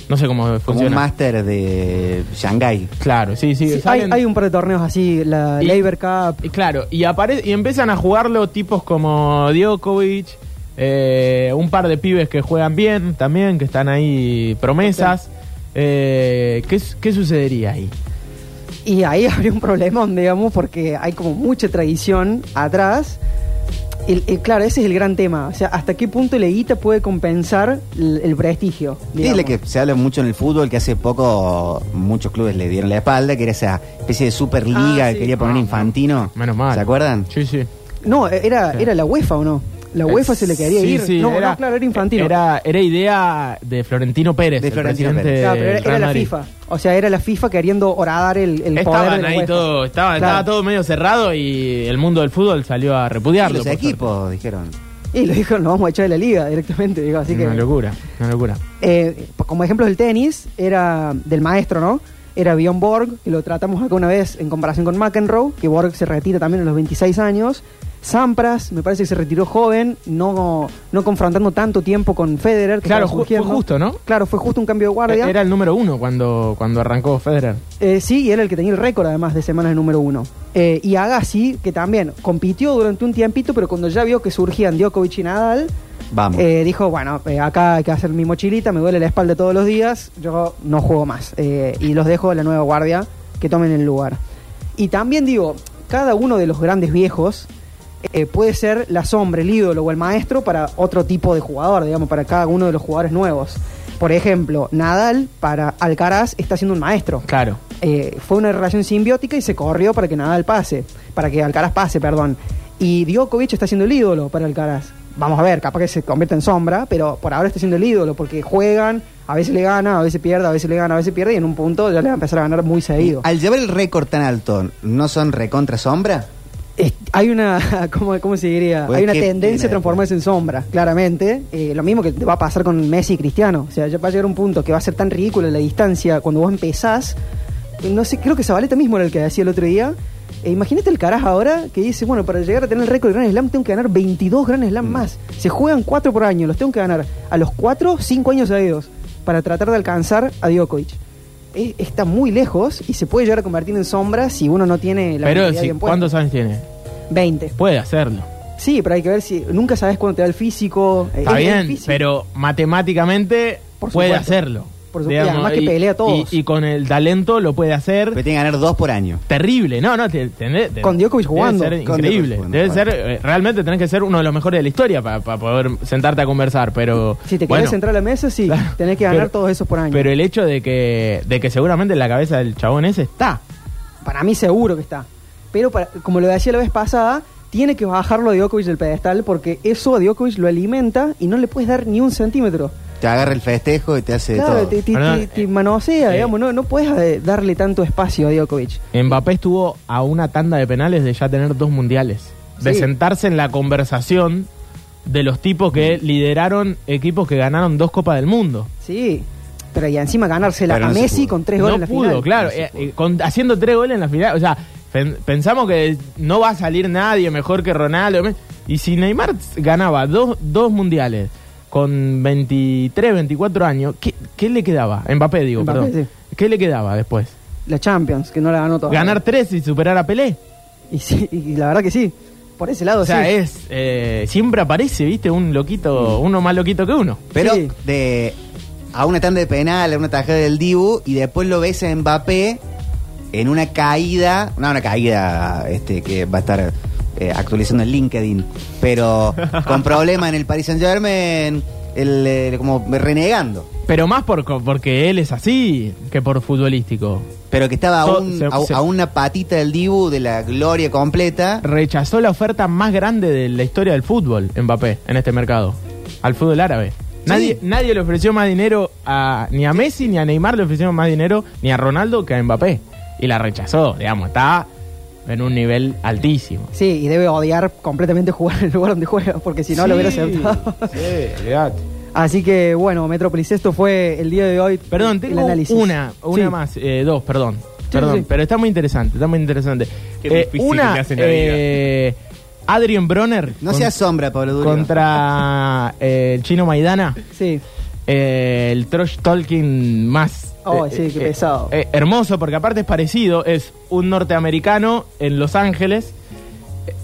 No sé cómo Como un funciona. máster de Shanghái. Claro, sí, sí. Sí, hay, salen- hay un par de torneos así, la Y- Labor Cup. Y claro, y, apare y empiezan a jugarlo tipos como Djokovic, eh, un par de pibes que juegan bien también, que están ahí promesas. Eh, ¿qué, ¿Qué sucedería ahí? Y ahí habría un problemón, digamos, porque hay como mucha tradición atrás. Y, y claro, ese es el gran tema. O sea, ¿hasta qué punto la guita puede compensar el, el prestigio? Dile que se habla mucho en el fútbol que hace poco muchos clubes le dieron la espalda, que era esa especie de superliga Ah, que quería poner Ah, Infantino. Menos mal. ¿Se acuerdan? Sí, sí. No, era, Sí. era la UEFA o no. La UEFA se le quería Sí, ir. sí, no, no, claro, era infantino. Era, era idea de Florentino Pérez, De Florentino Pérez. Claro, pero era, era la. FIFA. O sea, era la FIFA queriendo horadar el, el poder de Estaban la ahí UEFA. todo, estaba, Claro. estaba todo medio cerrado y el mundo del fútbol salió a Y repudiarlo. los por equipos dijeron. Y lo dijo, nos vamos a echar de la liga directamente. Digo, así que, Una locura, una locura. Eh, como ejemplo del tenis, era del maestro, ¿no? Era Bjorn Borg, que lo tratamos acá una vez en comparación con McEnroe, que Borg se retira también a los 26 años. Sampras, me parece que se retiró joven, no, no confrontando tanto tiempo con Federer. que Claro, fue justo, ¿no? Claro, fue justo un cambio de guardia. Era el número uno cuando, cuando arrancó Federer. Eh, sí, y era el que tenía el récord además de semanas de número uno. Eh, y Agassi, que también compitió durante un tiempito, pero cuando ya vio que surgían Djokovic y Nadal, Vamos. eh, dijo, bueno, eh, acá hay que hacer mi mochilita, me duele la espalda todos los días, yo no juego más. Eh, y los dejo a la nueva guardia que tomen el lugar. Y también digo, cada uno de los grandes viejos eh, puede ser la sombra, el ídolo o el maestro para otro tipo de jugador, digamos, para cada uno de los jugadores nuevos. Por ejemplo, Nadal para Alcaraz está siendo un maestro. Claro. Eh, fue una relación simbiótica y se corrió para que Nadal pase, para que Alcaraz pase, perdón. Y Djokovic está siendo el ídolo para Alcaraz. Vamos a ver, capaz que se convierte en sombra, pero por ahora está siendo el ídolo porque juegan, a veces le gana, a veces pierde, a veces le gana, a veces pierde y en un punto ya le va a empezar a ganar muy seguido. Al llevar el récord tan alto, ¿no son recontra sombra? Hay una, ¿cómo, cómo se diría? Pues hay una tendencia a transformarse en sombra, claramente. Eh, lo mismo que va a pasar con Messi y Cristiano. O sea, ya va a llegar un punto que va a ser tan ridícula la distancia cuando vos empezás. Eh, No sé, creo que Zabaleta mismo era el que decía el otro día. Eh, imagínate el carajo ahora que dice, bueno, para llegar a tener el récord de Grand Slam tengo que ganar 22 Grand Mm. Slam más. Se juegan 4 por año, los tengo que ganar a los 4, 5 años seguidos para tratar de alcanzar a Djokovic. Eh, está muy lejos y se puede llegar a convertir en sombra si uno no tiene la Pero bien. ¿cuántos años tiene? 20. Puede hacerlo. Sí, pero hay que ver si. Nunca sabes cuándo te da el físico. eh, Está es bien, difícil. pero matemáticamente Por puede hacerlo. Por supuesto, y además que pelea a todos. Y, y con el talento lo puede hacer Pero tiene que ganar dos por año. terrible. No, no, te- Con Djokovic jugando. Debe ser Con increíble. Jugando, Debe bueno. ser, eh, realmente tenés que ser uno de los mejores de la historia para poder sentarte a conversar, pero... Si te bueno, querés entrar a la mesa, sí. Claro. Tenés que ganar Pero- todos esos por año. Pero el hecho de que, de que seguramente en la cabeza del chabón ese está. Para mí, seguro que está. Pero, para- como lo decía la vez pasada, tiene que bajarlo a Djokovic del pedestal porque eso a Djokovic lo alimenta y no le puedes dar ni un centímetro. Te agarra el festejo y te hace de Claro, todo. te, te- Perdón, te- te eh, manosea, eh. digamos. No, no puedes eh, darle tanto espacio a Djokovic. Mbappé estuvo a una tanda de penales de ya tener dos mundiales. De Sí. sentarse en la conversación de los tipos que lideraron equipos que ganaron dos Copas del Mundo. Sí. Pero y encima ganársela Pero a no se Messi pudo. con tres goles no en la pudo, final. claro. No se eh, pudo. eh, con- haciendo tres goles en la final. O sea, pen- pensamos que no va a salir nadie mejor que Ronaldo. Y si Neymar ganaba dos, dos mundiales con 23, 24 años, ¿qué, qué le quedaba? Mbappé, digo, Mbappé, perdón. ¿Qué le quedaba después? La Champions, que no la ganó todavía. ¿Ganar tres y superar a Pelé? Y, sí, y la verdad que sí. Por ese lado, O sea, sí. es eh, siempre aparece, ¿viste? Un loquito, uno más loquito que uno. Pero Sí. de a una tanda de penal, a una tajada del Dibu, y después lo ves a Mbappé en una caída, no una caída este que va a estar eh, actualizando el LinkedIn, pero con problema en el Paris Saint Germain, el, eh, como renegando. Pero más por, co- porque él es así que por futbolístico. Pero que estaba a, So- un- se- a- se- a una patita del Dibu de la gloria completa. Rechazó la oferta más grande de la historia del fútbol, Mbappé, en este mercado. Al fútbol árabe. Nadie, nadie le ofreció más dinero a, ni a Messi ni a Neymar le ofrecieron más dinero ni a Ronaldo que a Mbappé. Y la rechazó, digamos, está en un nivel altísimo. Sí, y debe odiar completamente jugar en el lugar donde juega, porque si no lo hubiera aceptado. Sí, olvidate. Así que, bueno, Metrópolis, esto fue el día de hoy. Perdón, el tengo análisis. una, una Sí. más, eh, dos, perdón. Sí, perdón, sí. pero está muy interesante, está muy interesante. Qué Eh, difícil una, que me hacen la vida. eh, Adrien Bronner No con- se asombra, Pablo Durio. contra eh, el chino Maidana, Sí. Eh, el Trosh Tolkien más... Oh, eh, sí, qué eh, pesado. eh, hermoso, porque aparte es parecido, es un norteamericano en Los Ángeles,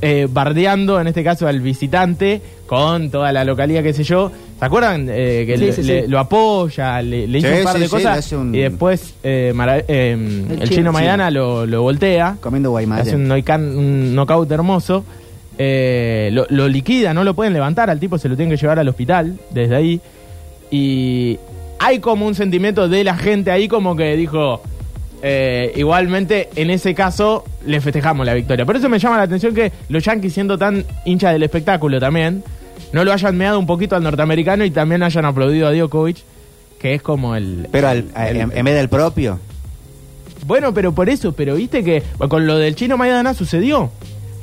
eh, bardeando en este caso al visitante con toda la localidad, qué sé yo. ¿Se acuerdan? Eh, que Sí, le- sí, le- sí. lo apoya, le, le hizo un par sí, de cosas un- y después eh, Mara- eh, el, chino, chino. Maidana lo, lo voltea. Comiendo Guaymallén. Hace un, noican- un knockout hermoso. Eh, lo, lo liquida, no lo pueden levantar. Al tipo se lo tienen que llevar al hospital desde ahí. Y hay como un sentimiento de la gente ahí como que dijo... eh, igualmente, en ese caso, le festejamos la victoria. Por eso me llama la atención que los Yankees, siendo tan hinchas del espectáculo también, no lo hayan meado un poquito al norteamericano y también hayan aplaudido a Djokovic, que es como el... Pero al- el- en, en vez del propio. bueno, pero por eso, pero viste que con lo del chino Maidana sucedió.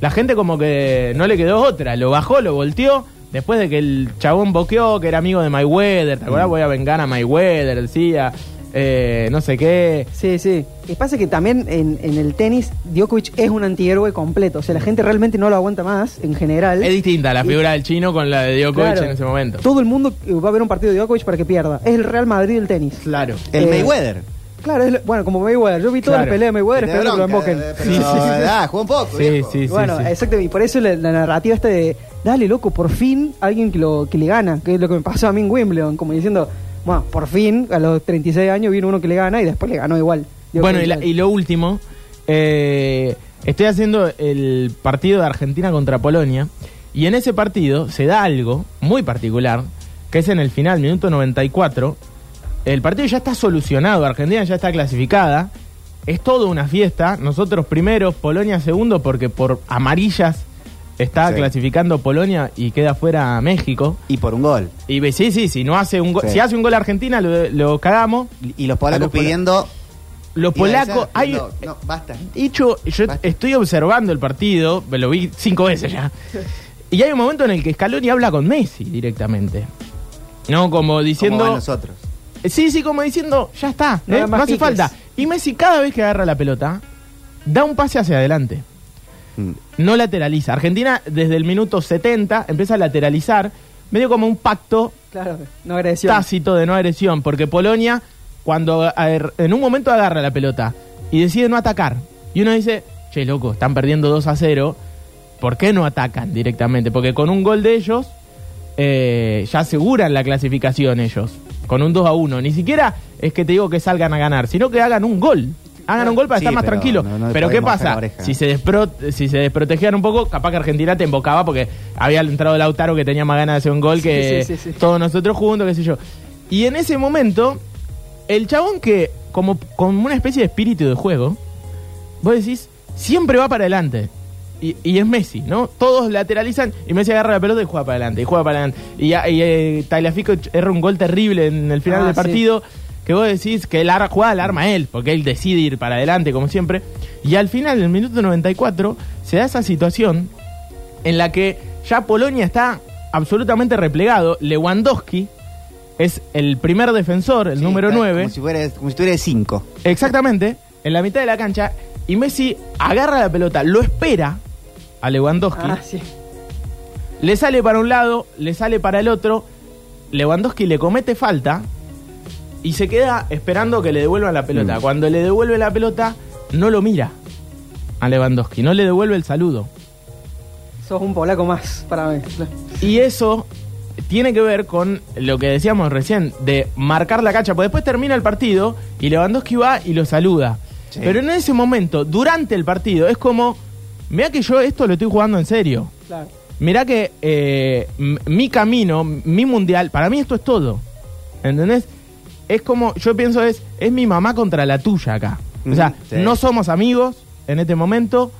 La gente como que no le quedó otra, lo bajó, lo volteó, después de que el chabón boqueó, que era amigo de Mayweather, ¿te acuerdas? Voy a vengar a Mayweather, decía, eh, no sé qué. Sí, sí. Y pasa que también en, en el tenis, Djokovic es un antihéroe completo. O sea, la gente realmente no lo aguanta más, en general. Es distinta la Y- figura del chino con la de Djokovic Claro. en ese momento. Todo el mundo eh, va a ver un partido de Djokovic para que pierda. Es el Real Madrid del tenis. Claro. El Eh, Mayweather. Claro, es lo- bueno, como Mayweather. Yo vi toda Claro. la pelea de Mayweather esperando que lo emboquen. eh, pero, Sí, sí, sí. Ah, juega un poco, Sí, viejo. sí, sí. bueno, sí. exacto. Y por eso la, la narrativa esta de, dale, loco, por fin alguien que, lo, que le gana. Que es lo que me pasó a mí en Wimbledon. Como diciendo, bueno, por fin, a los 36 años vino uno que le gana y después le ganó igual. Bueno, y, la- y lo último, eh, estoy haciendo el partido de Argentina contra Polonia y en ese partido se da algo muy particular, que es en el final, minuto 94, el partido ya está solucionado, Argentina ya está clasificada, es toda una fiesta, nosotros primeros, Polonia segundo, porque por amarillas está Sí. clasificando Polonia y queda fuera México. Y por un gol. Y ve- sí, sí, si no hace un gol, Sí. si hace un gol Argentina lo, lo cagamos. Y los polacos los pidiendo. Los polacos, hay, No, no, basta. Dicho, yo Basta. estoy observando el partido, me lo vi cinco veces ya. Y hay un momento en el que Scaloni habla con Messi directamente. No, como diciendo. Como nosotros. Sí, sí, como diciendo, ya está, No ¿eh? no, más hace falta. Y Messi, cada vez que agarra la pelota, da un pase hacia adelante. Mm. No lateraliza. Argentina, desde el minuto 70, empieza a lateralizar, medio como un pacto Claro, no agresión. tácito de no agresión, porque Polonia, cuando en un momento agarra la pelota y decide no atacar, y uno dice, che, loco, están perdiendo 2 a 0, ¿por qué no atacan directamente? Porque con un gol de ellos eh, ya aseguran la clasificación ellos, con un 2 a 1. Ni siquiera es que te digo que salgan a ganar, sino que hagan un gol. Hagan un gol para Sí, estar más pero tranquilos. no- no le pero ¿qué podemos pasa? oreja. Si se, despro- si se desprotegían un poco, capaz que Argentina te embocaba porque había entrado Lautaro que tenía más ganas de hacer un gol Sí, que sí, sí, sí. todos nosotros juntos, qué sé yo. Y en ese momento, el chabón que, como, como una especie de espíritu de juego, vos decís, siempre va para adelante. Y, y es Messi, ¿no? Todos lateralizan y Messi agarra la pelota y juega para adelante, y juega para adelante. Y, y eh, Tagliafico erra un gol terrible en el final Ah, del sí. partido, que vos decís que el ar juega al arma él, porque él decide ir para adelante, como siempre. Y al final, en el minuto 94, se da esa situación en la que ya Polonia está absolutamente replegado. Lewandowski es el primer defensor, el Sí, número está 9. Como si fuera, como si tuviera cinco. Exactamente, en la mitad de la cancha. Y Messi agarra la pelota, lo espera a Lewandowski, Ah, sí. le sale para un lado, le sale para el otro. Lewandowski le comete falta y se queda esperando que le devuelvan la pelota. Mm. Cuando le devuelve la pelota, no lo mira a Lewandowski, no le devuelve el saludo. Sos un polaco más para mí. Y eso tiene que ver con lo que decíamos recién, de marcar la cancha, porque después termina el partido y Lewandowski va y lo saluda. Sí. Pero en ese momento, durante el partido, es como, mira que yo esto lo estoy jugando en serio. Claro. Mirá que eh, mi camino, mi mundial, para mí esto es todo. ¿Entendés? Es como, yo pienso es, es mi mamá contra la tuya acá. O sea, sí. no somos amigos en este momento.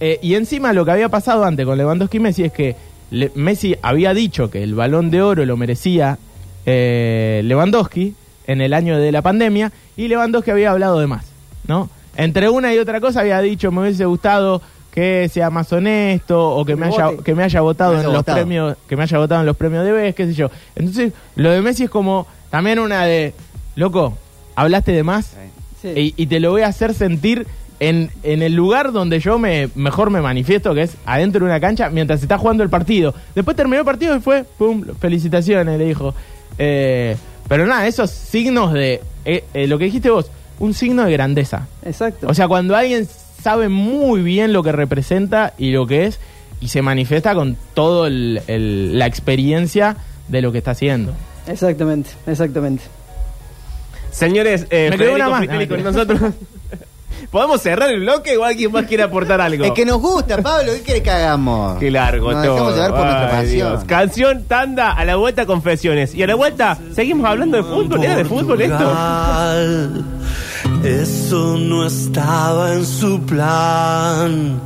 eh, y encima lo que había pasado antes con Lewandowski y Messi es que Le- Messi había dicho que el balón de oro lo merecía eh, Lewandowski en el año de la pandemia y Lewandowski había hablado de más, ¿no? Entre una y otra cosa había dicho me hubiese gustado que sea más honesto o que Que me haya vote. que me haya votado Me en los premios que me haya votado en los premios de BES, qué sé yo. Entonces, lo de Messi es como también una de loco, hablaste de más Sí. y, y te lo voy a hacer sentir en, en el lugar donde yo me mejor me manifiesto, que es adentro de una cancha, mientras se está jugando el partido. Después terminó el partido y fue, pum, felicitaciones, le dijo. Eh, pero nada, esos signos de, eh, eh, lo que dijiste vos, un signo de grandeza. Exacto. O sea, cuando alguien sabe muy bien lo que representa y lo que es, y se manifiesta con toda la experiencia de lo que está haciendo. Exactamente, exactamente. Señores, eh, Me quedó Federico una más. Ah, con nosotros. ¿Podemos cerrar el bloque o alguien más quiere aportar algo? Es que nos gusta, Pablo. ¿Qué querés que hagamos? Qué largo Nos todo. dejamos llevar por nuestra pasión. Dios. Canción, tanda, a la vuelta confesiones. Y a la vuelta, seguimos hablando de fútbol. ¿Era de fútbol esto? Eso no estaba en su plan.